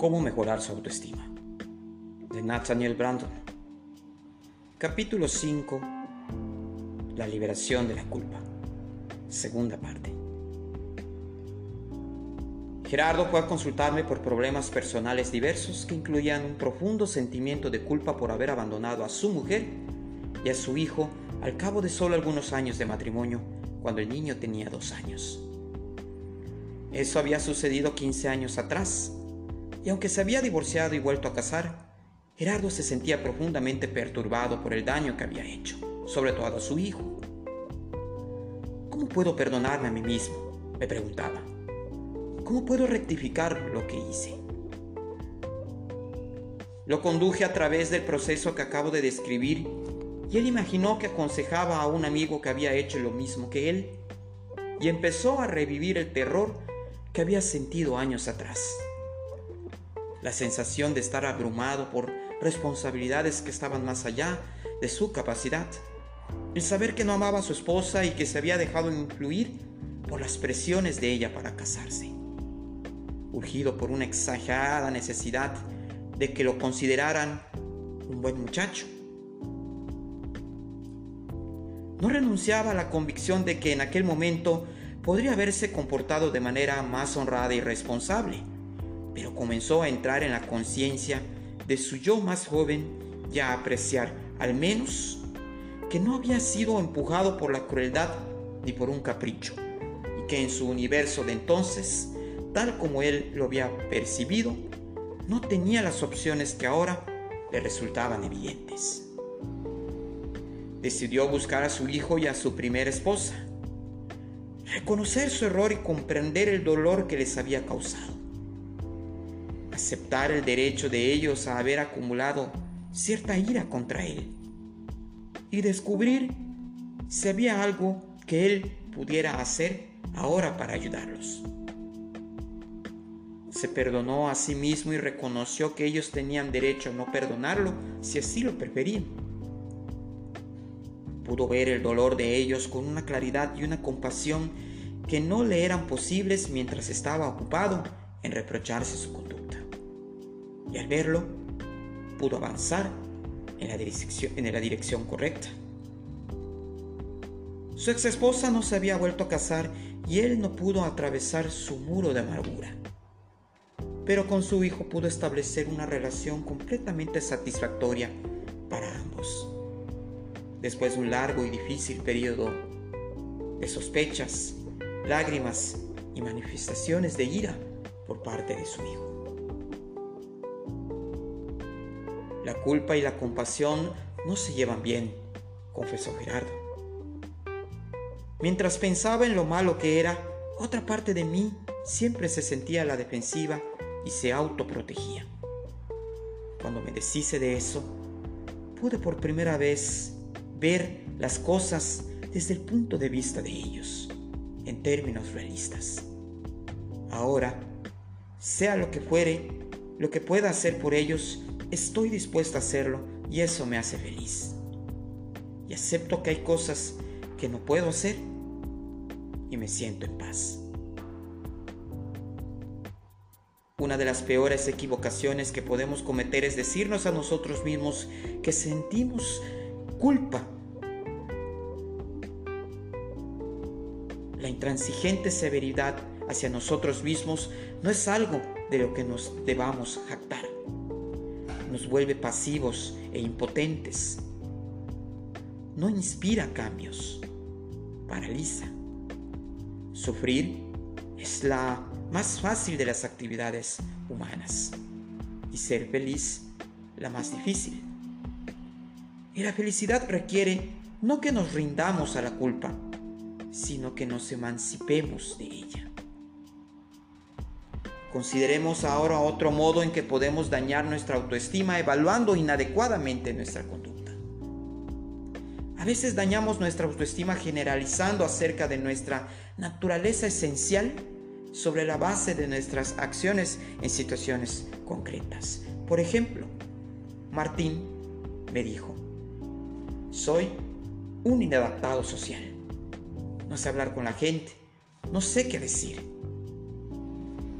Cómo mejorar su autoestima. De Nathaniel Brandon. Capítulo 5. La liberación de la culpa. Segunda parte. Gerardo fue a consultarme por problemas personales diversos que incluían un profundo sentimiento de culpa por haber abandonado a su mujer y a su hijo al cabo de solo algunos años de matrimonio, cuando el niño tenía dos años. Eso había sucedido 15 años atrás, y aunque se había divorciado y vuelto a casar, Gerardo se sentía profundamente perturbado por el daño que había hecho, sobre todo a su hijo. ¿Cómo puedo perdonarme a mí mismo? me preguntaba. ¿Cómo puedo rectificar lo que hice? Lo conduje a través del proceso que acabo de describir y él imaginó que aconsejaba a un amigo que había hecho lo mismo que él y empezó a revivir el terror que había sentido años atrás. La sensación de estar abrumado por responsabilidades que estaban más allá de su capacidad. El saber que no amaba a su esposa y que se había dejado influir por las presiones de ella para casarse. Urgido por una exagerada necesidad de que lo consideraran un buen muchacho. No renunciaba a la convicción de que en aquel momento podría haberse comportado de manera más honrada y responsable, pero comenzó a entrar en la conciencia de su yo más joven y a apreciar, al menos, que no había sido empujado por la crueldad ni por un capricho, y que en su universo de entonces, tal como él lo había percibido, no tenía las opciones que ahora le resultaban evidentes. Decidió buscar a su hijo y a su primera esposa, reconocer su error y comprender el dolor que les había causado. Aceptar el derecho de ellos a haber acumulado cierta ira contra él. Y descubrir si había algo que él pudiera hacer ahora para ayudarlos. Se perdonó a sí mismo y reconoció que ellos tenían derecho a no perdonarlo si así lo preferían. Pudo ver el dolor de ellos con una claridad y una compasión que no le eran posibles mientras estaba ocupado en reprocharse su conducta. Y al verlo, pudo avanzar en la dirección, en la dirección correcta. Su ex esposa no se había vuelto a casar y él no pudo atravesar su muro de amargura. Pero con su hijo pudo establecer una relación completamente satisfactoria para ambos. Después de un largo y difícil periodo de sospechas, lágrimas y manifestaciones de ira por parte de su hijo. La culpa y la compasión no se llevan bien, confesó Gerardo. Mientras pensaba en lo malo que era, otra parte de mí siempre se sentía a la defensiva y se autoprotegía. Cuando me deshice de eso, pude por primera vez ver las cosas desde el punto de vista de ellos en términos realistas. Ahora, sea lo que fuere, lo que pueda hacer por ellos, estoy dispuesto a hacerlo y eso me hace feliz. Y acepto que hay cosas que no puedo hacer y me siento en paz. Una de las peores equivocaciones que podemos cometer es decirnos a nosotros mismos que sentimos culpa La intransigente severidad hacia nosotros mismos no es algo de lo que nos debamos jactar. Nos vuelve pasivos e impotentes. No inspira cambios, paraliza. Sufrir es la más fácil de las actividades humanas y ser feliz la más difícil. Y la felicidad requiere no que nos rindamos a la culpa, sino que nos emancipemos de ella. Consideremos ahora otro modo en que podemos dañar nuestra autoestima evaluando inadecuadamente nuestra conducta. A veces dañamos nuestra autoestima generalizando acerca de nuestra naturaleza esencial sobre la base de nuestras acciones en situaciones concretas. Por ejemplo, Martín me dijo, soy un inadaptado social no sé hablar con la gente, no sé qué decir.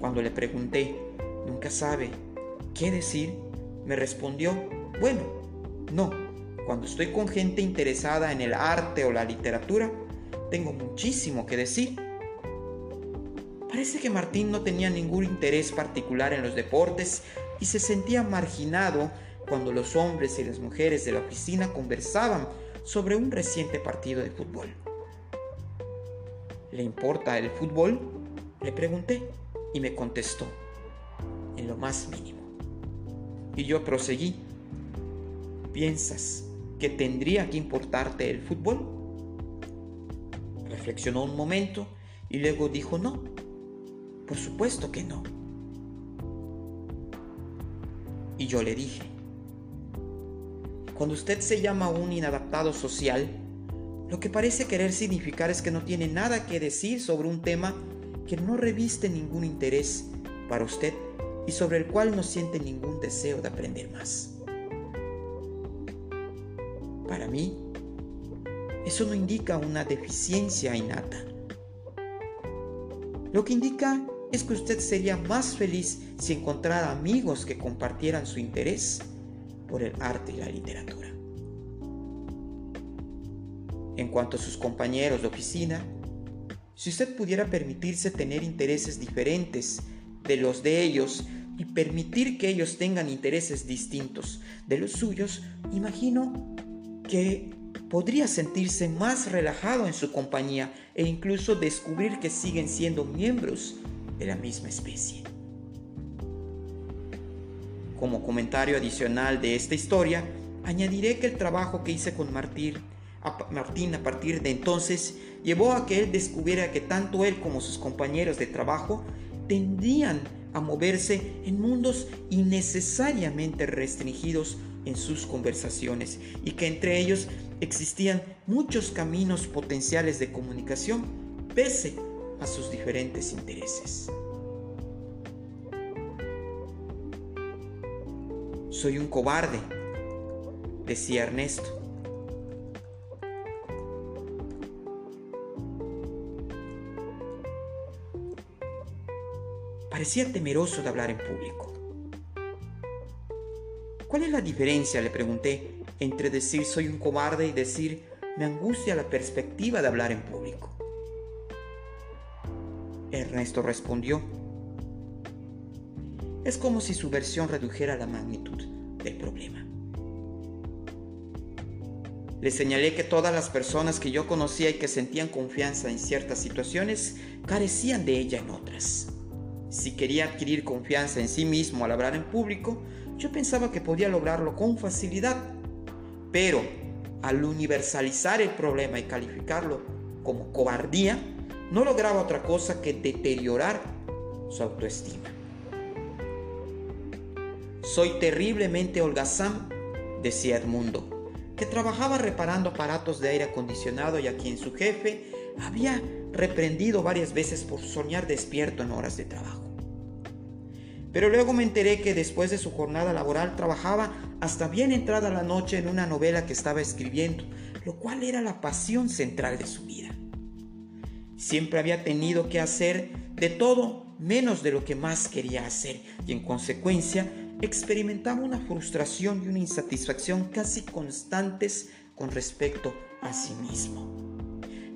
Cuando le pregunté, nunca sabe ¿Qué decir? Me respondió, bueno, no, cuando estoy con gente interesada en el arte o la literatura, tengo muchísimo que decir. Parece que Martín no tenía ningún interés particular en los deportes y se sentía marginado cuando los hombres y las mujeres de la oficina conversaban sobre un reciente partido de fútbol. ¿Le importa el fútbol? Le pregunté y me contestó, en lo más mínimo. Y yo proseguí, ¿piensas que tendría que importarte el fútbol? Reflexionó un momento y luego dijo no. Por supuesto que no. Y yo le dije, cuando usted se llama un inadaptado social, lo que parece querer significar es que no tiene nada que decir sobre un tema que no reviste ningún interés para usted y sobre el cual no siente ningún deseo de aprender más. Para mí, eso no indica una deficiencia innata. Lo que indica es que usted sería más feliz si encontrara amigos que compartieran su interés por el arte y la literatura. En cuanto a sus compañeros de oficina, si usted pudiera permitirse tener intereses diferentes de los de ellos y permitir que ellos tengan intereses distintos de los suyos, imagino que podría sentirse más relajado en su compañía e incluso descubrir que siguen siendo miembros de la misma especie. Como comentario adicional de esta historia, añadiré que el trabajo que hice con Martín Martín a partir de entonces llevó a que él descubriera que tanto él como sus compañeros de trabajo tendían a moverse en mundos innecesariamente restringidos en sus conversaciones y que entre ellos existían muchos caminos potenciales de comunicación pese a sus diferentes intereses. Soy un cobarde, decía Ernesto. Parecía temeroso de hablar en público. ¿Cuál es la diferencia, le pregunté, entre decir soy un cobarde y decir me angustia la perspectiva de hablar en público? Ernesto respondió, es como si su versión redujera la magnitud del problema. Le señalé que todas las personas que yo conocía y que sentían confianza en ciertas situaciones carecían de ella en otras. Si quería adquirir confianza en sí mismo al hablar en público, yo pensaba que podía lograrlo con facilidad. Pero al universalizar el problema y calificarlo como cobardía, no lograba otra cosa que deteriorar su autoestima. Soy terriblemente holgazán, decía Edmundo, que trabajaba reparando aparatos de aire acondicionado y a quien su jefe había reprendido varias veces por soñar despierto en horas de trabajo. Pero luego me enteré que después de su jornada laboral trabajaba hasta bien entrada la noche en una novela que estaba escribiendo, lo cual era la pasión central de su vida. Siempre había tenido que hacer de todo menos de lo que más quería hacer y en consecuencia experimentaba una frustración y una insatisfacción casi constantes con respecto a sí mismo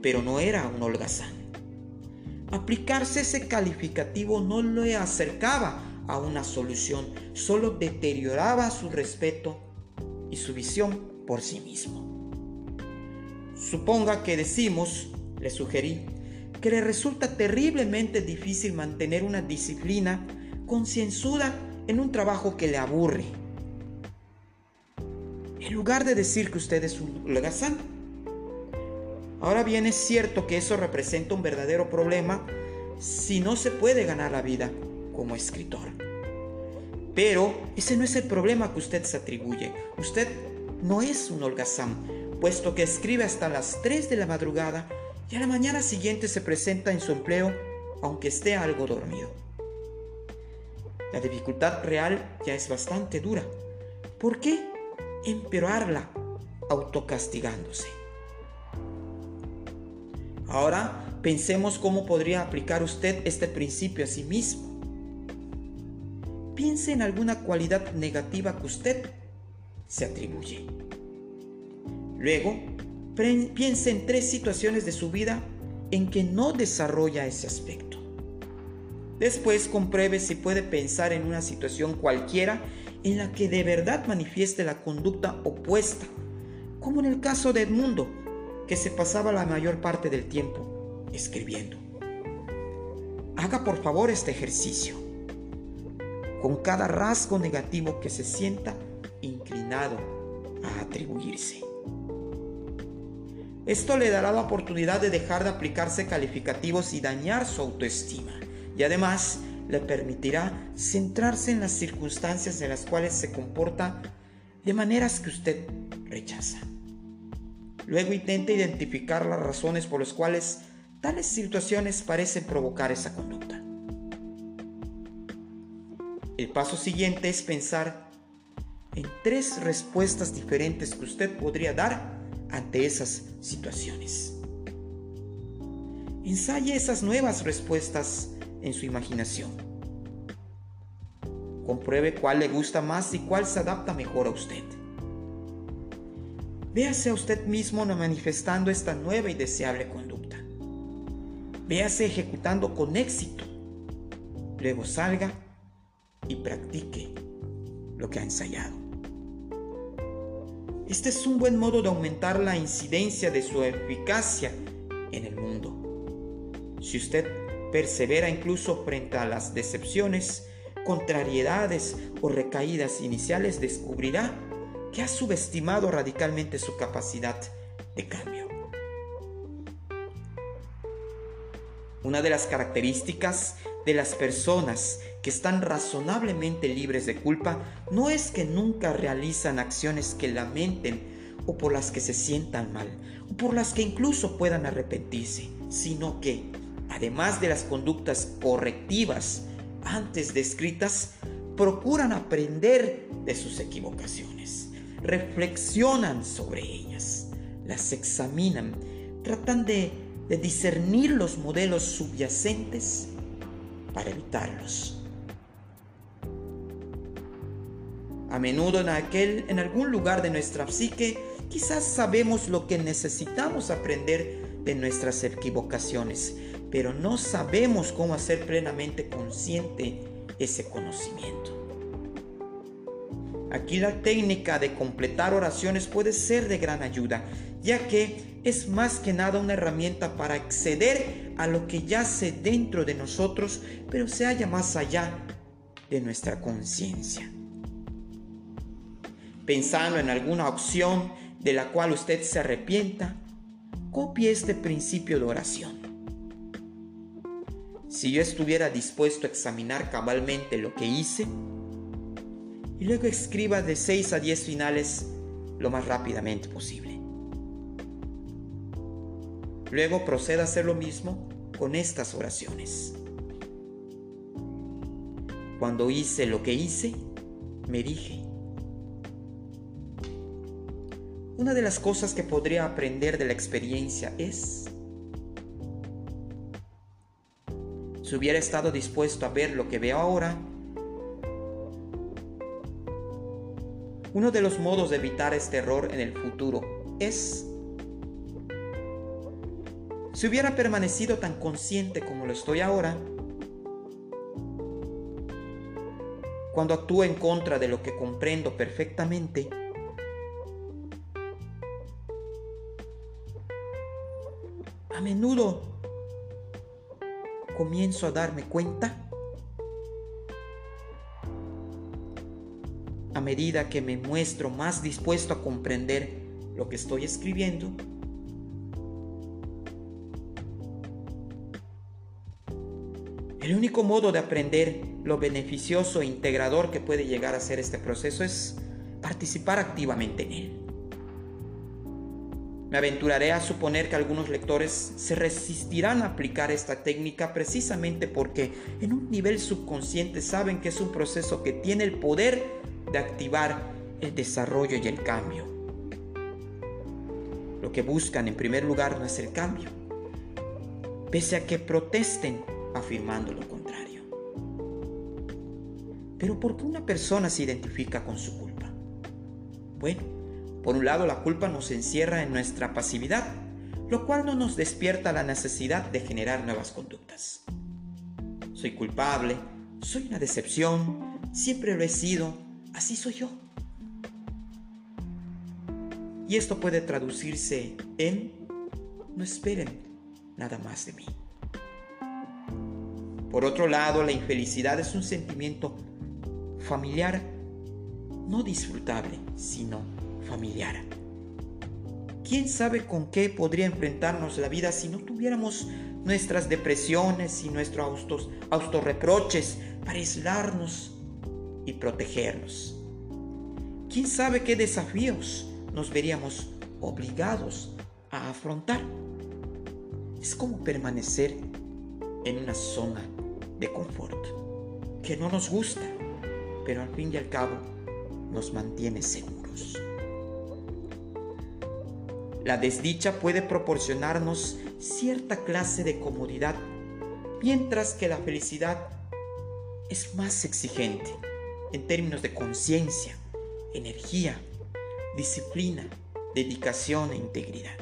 pero no era un holgazán. Aplicarse ese calificativo no le acercaba a una solución, solo deterioraba su respeto y su visión por sí mismo. Suponga que decimos, le sugerí, que le resulta terriblemente difícil mantener una disciplina concienzuda en un trabajo que le aburre. En lugar de decir que usted es un holgazán, Ahora bien, es cierto que eso representa un verdadero problema si no se puede ganar la vida como escritor. Pero ese no es el problema que usted se atribuye. Usted no es un holgazán, puesto que escribe hasta las 3 de la madrugada y a la mañana siguiente se presenta en su empleo aunque esté algo dormido. La dificultad real ya es bastante dura. ¿Por qué empeorarla autocastigándose? Ahora pensemos cómo podría aplicar usted este principio a sí mismo. piense en alguna cualidad negativa que usted se atribuye. Luego, piense en tres situaciones de su vida en que no desarrolla ese aspecto. Después compruebe si puede pensar en una situación cualquiera en la que de verdad manifieste la conducta opuesta, como en el caso de Edmundo, que se pasaba la mayor parte del tiempo escribiendo. Haga por favor este ejercicio. Con cada rasgo negativo que se sienta inclinado a atribuirse. Esto le dará la oportunidad de dejar de aplicarse calificativos y dañar su autoestima. Y además le permitirá centrarse en las circunstancias en las cuales se comporta de maneras que usted rechaza. Luego intente identificar las razones por las cuales tales situaciones parecen provocar esa conducta. El paso siguiente es pensar en tres respuestas diferentes que usted podría dar ante esas situaciones. Ensaye esas nuevas respuestas en su imaginación. Compruebe cuál le gusta más y cuál se adapta mejor a usted. Véase a usted mismo manifestando esta nueva y deseable conducta. Véase ejecutando con éxito. Luego salga y practique lo que ha ensayado. Este es un buen modo de aumentar la incidencia de su eficacia en el mundo. Si usted persevera incluso frente a las decepciones, contrariedades o recaídas iniciales, descubrirá que ha subestimado radicalmente su capacidad de cambio. Una de las características de las personas que están razonablemente libres de culpa no es que nunca realizan acciones que lamenten o por las que se sientan mal, o por las que incluso puedan arrepentirse, sino que, además de las conductas correctivas antes descritas, procuran aprender de sus equivocaciones, reflexionan sobre ellas, las examinan, tratan de, discernir los modelos subyacentes para evitarlos. A menudo en, aquel, en algún lugar de nuestra psique quizás sabemos lo que necesitamos aprender de nuestras equivocaciones, pero no sabemos cómo hacer plenamente consciente ese conocimiento. Aquí la técnica de completar oraciones puede ser de gran ayuda, ya que es más que nada una herramienta para acceder a lo que yace dentro de nosotros, pero se halla más allá de nuestra conciencia. Pensando en alguna opción de la cual usted se arrepienta, copie este principio de oración. Si yo estuviera dispuesto a examinar cabalmente lo que hice, y luego escriba de 6 a 10 finales lo más rápidamente posible. Luego proceda a hacer lo mismo con estas oraciones. Cuando hice lo que hice, me dije, una de las cosas que podría aprender de la experiencia es, si hubiera estado dispuesto a ver lo que veo ahora, Uno de los modos de evitar este error en el futuro es, si hubiera permanecido tan consciente como lo estoy ahora, cuando actúo en contra de lo que comprendo perfectamente, a menudo comienzo a darme cuenta medida que me muestro más dispuesto a comprender lo que estoy escribiendo, el único modo de aprender lo beneficioso e integrador que puede llegar a ser este proceso es participar activamente en él. Me aventuraré a suponer que algunos lectores se resistirán a aplicar esta técnica precisamente porque en un nivel subconsciente saben que es un proceso que tiene el poder de activar el desarrollo y el cambio. Lo que buscan en primer lugar no es el cambio, pese a que protesten afirmando lo contrario. Pero ¿por qué una persona se identifica con su culpa? Bueno, por un lado la culpa nos encierra en nuestra pasividad, lo cual no nos despierta la necesidad de generar nuevas conductas. Soy culpable, soy una decepción, siempre lo he sido, así soy yo. Y esto puede traducirse en no esperen nada más de mí. Por otro lado, la infelicidad es un sentimiento familiar, no disfrutable, sino familiar. ¿Quién sabe con qué podría enfrentarnos la vida si no tuviéramos nuestras depresiones y nuestros autorreproches para aislarnos y protegernos? ¿Quién sabe qué desafíos nos veríamos obligados a afrontar? Es como permanecer en una zona de confort que no nos gusta, pero al fin y al cabo nos mantiene seguros. La desdicha puede proporcionarnos cierta clase de comodidad, mientras que la felicidad es más exigente en términos de conciencia, energía, disciplina, dedicación e integridad.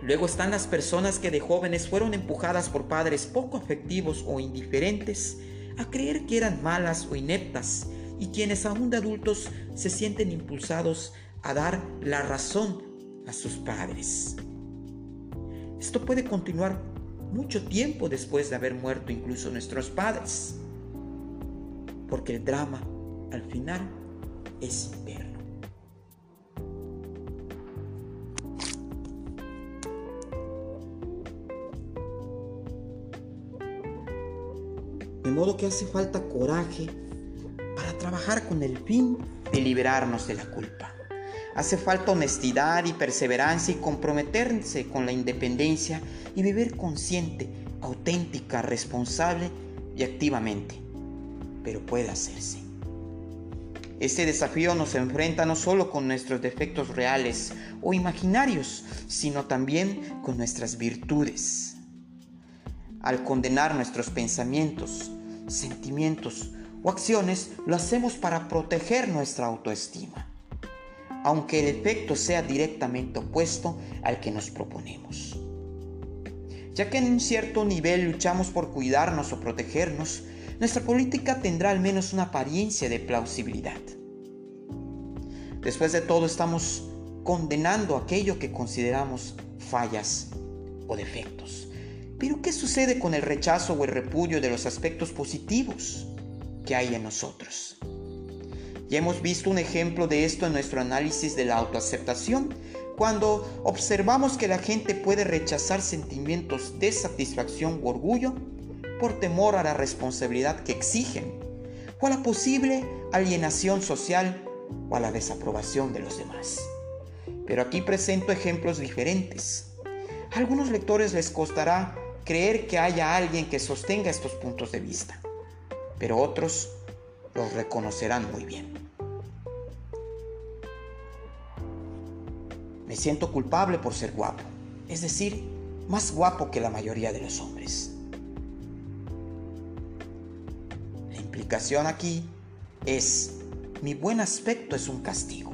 Luego están las personas que de jóvenes fueron empujadas por padres poco afectivos o indiferentes a creer que eran malas o ineptas y quienes aún de adultos se sienten impulsados a dar la razón a sus padres. Esto puede continuar mucho tiempo después de haber muerto incluso nuestros padres, porque el drama al final es eterno. De modo que hace falta coraje trabajar con el fin de liberarnos de la culpa. Hace falta honestidad y perseverancia y comprometerse con la independencia y vivir consciente, auténtica, responsable y activamente. Pero puede hacerse. Este desafío nos enfrenta no solo con nuestros defectos reales o imaginarios, sino también con nuestras virtudes. Al condenar nuestros pensamientos, sentimientos o acciones lo hacemos para proteger nuestra autoestima, aunque el efecto sea directamente opuesto al que nos proponemos. Ya que en un cierto nivel luchamos por cuidarnos o protegernos, nuestra política tendrá al menos una apariencia de plausibilidad. Después de todo estamos condenando aquello que consideramos fallas o defectos. Pero ¿qué sucede con el rechazo o el repudio de los aspectos positivos? que hay en nosotros. Ya hemos visto un ejemplo de esto en nuestro análisis de la autoaceptación, cuando observamos que la gente puede rechazar sentimientos de satisfacción u orgullo por temor a la responsabilidad que exigen, o a la posible alienación social o a la desaprobación de los demás. Pero aquí presento ejemplos diferentes. A algunos lectores les costará creer que haya alguien que sostenga estos puntos de vista pero otros los reconocerán muy bien. Me siento culpable por ser guapo, es decir, más guapo que la mayoría de los hombres. La implicación aquí es, mi buen aspecto es un castigo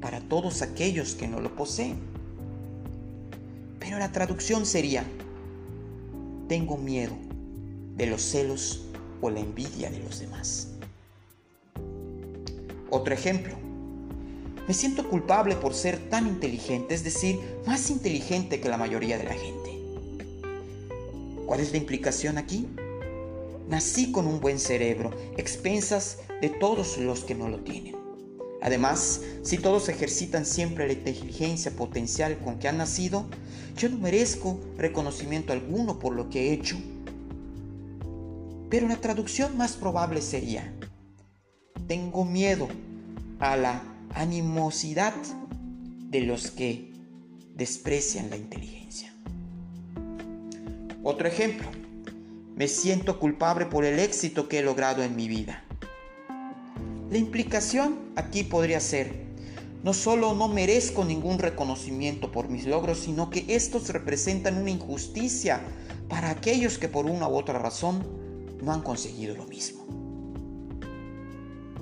para todos aquellos que no lo poseen. Pero la traducción sería, tengo miedo de los celos o la envidia de los demás. Otro ejemplo. Me siento culpable por ser tan inteligente, es decir, más inteligente que la mayoría de la gente. ¿Cuál es la implicación aquí? Nací con un buen cerebro, expensas de todos los que no lo tienen. Además, si todos ejercitan siempre la inteligencia potencial con que han nacido, yo no merezco reconocimiento alguno por lo que he hecho pero la traducción más probable sería, tengo miedo a la animosidad de los que desprecian la inteligencia. Otro ejemplo, me siento culpable por el éxito que he logrado en mi vida. La implicación aquí podría ser, no solo no merezco ningún reconocimiento por mis logros, sino que estos representan una injusticia para aquellos que por una u otra razón no han conseguido lo mismo.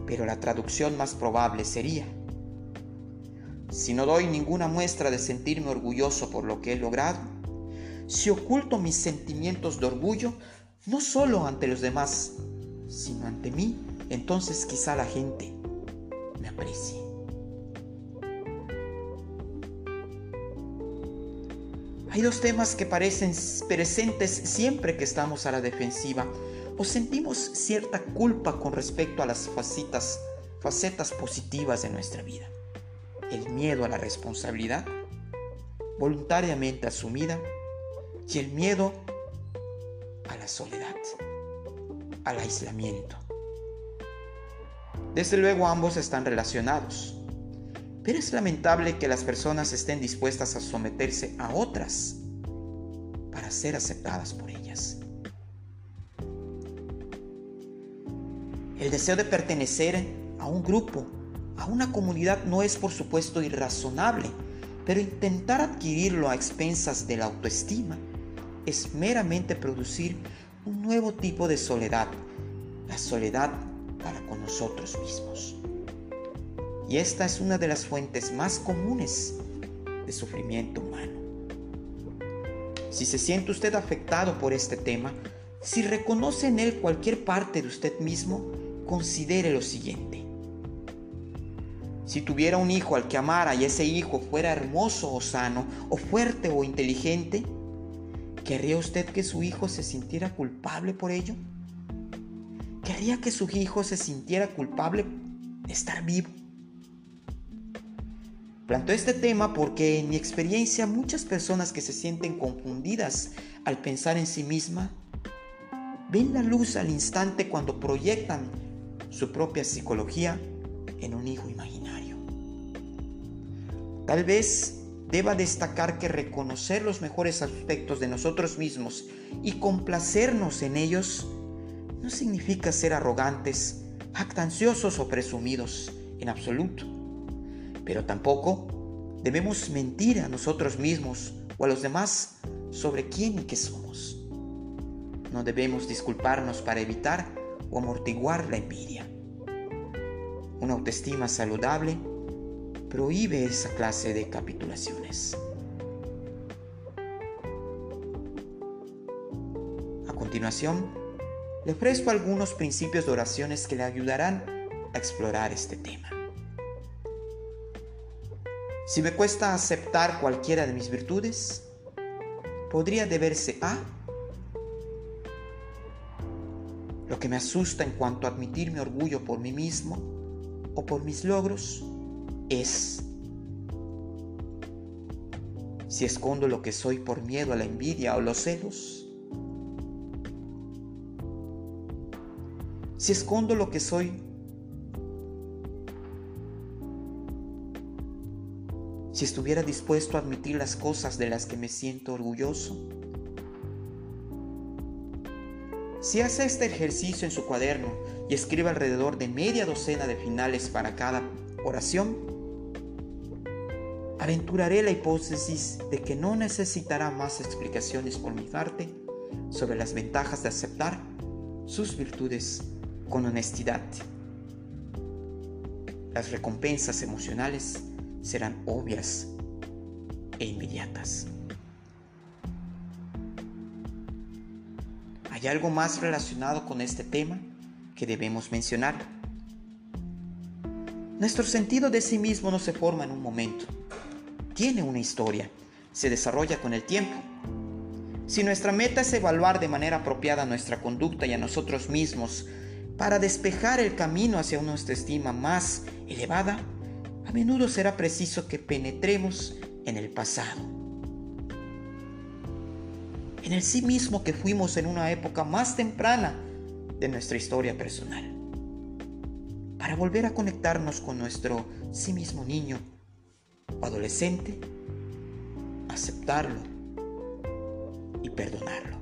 Pero la traducción más probable sería, si no doy ninguna muestra de sentirme orgulloso por lo que he logrado, si oculto mis sentimientos de orgullo, no solo ante los demás, sino ante mí, entonces quizá la gente me aprecie. Hay dos temas que parecen presentes siempre que estamos a la defensiva o sentimos cierta culpa con respecto a las facetas, facetas positivas de nuestra vida. El miedo a la responsabilidad, voluntariamente asumida, y el miedo a la soledad, al aislamiento. Desde luego ambos están relacionados, pero es lamentable que las personas estén dispuestas a someterse a otras para ser aceptadas por ellas. El deseo de pertenecer a un grupo, a una comunidad no es por supuesto irrazonable, pero intentar adquirirlo a expensas de la autoestima es meramente producir un nuevo tipo de soledad, la soledad para con nosotros mismos. Y esta es una de las fuentes más comunes de sufrimiento humano. Si se siente usted afectado por este tema, si reconoce en él cualquier parte de usted mismo, considere lo siguiente. Si tuviera un hijo al que amara y ese hijo fuera hermoso o sano, o fuerte o inteligente, ¿querría usted que su hijo se sintiera culpable por ello? ¿Querría que su hijo se sintiera culpable de estar vivo? Planteo este tema porque en mi experiencia muchas personas que se sienten confundidas al pensar en sí misma ven la luz al instante cuando proyectan su propia psicología en un hijo imaginario. Tal vez deba destacar que reconocer los mejores aspectos de nosotros mismos y complacernos en ellos no significa ser arrogantes, jactanciosos o presumidos en absoluto. Pero tampoco debemos mentir a nosotros mismos o a los demás sobre quién y qué somos. No debemos disculparnos para evitar o amortiguar la envidia. Una autoestima saludable prohíbe esa clase de capitulaciones. A continuación, le ofrezco algunos principios de oraciones que le ayudarán a explorar este tema. Si me cuesta aceptar cualquiera de mis virtudes, podría deberse a lo que me asusta en cuanto a admitir mi orgullo por mí mismo o por mis logros es. Si escondo lo que soy por miedo a la envidia o los celos, si escondo lo que soy, si estuviera dispuesto a admitir las cosas de las que me siento orgulloso, si hace este ejercicio en su cuaderno y escribe alrededor de media docena de finales para cada oración, aventuraré la hipótesis de que no necesitará más explicaciones por mi parte sobre las ventajas de aceptar sus virtudes con honestidad. Las recompensas emocionales serán obvias e inmediatas. ¿Hay algo más relacionado con este tema que debemos mencionar? Nuestro sentido de sí mismo no se forma en un momento. Tiene una historia. Se desarrolla con el tiempo. Si nuestra meta es evaluar de manera apropiada nuestra conducta y a nosotros mismos para despejar el camino hacia una autoestima más elevada, a menudo será preciso que penetremos en el pasado, en el sí mismo que fuimos en una época más temprana de nuestra historia personal, para volver a conectarnos con nuestro sí mismo niño adolescente, aceptarlo y perdonarlo.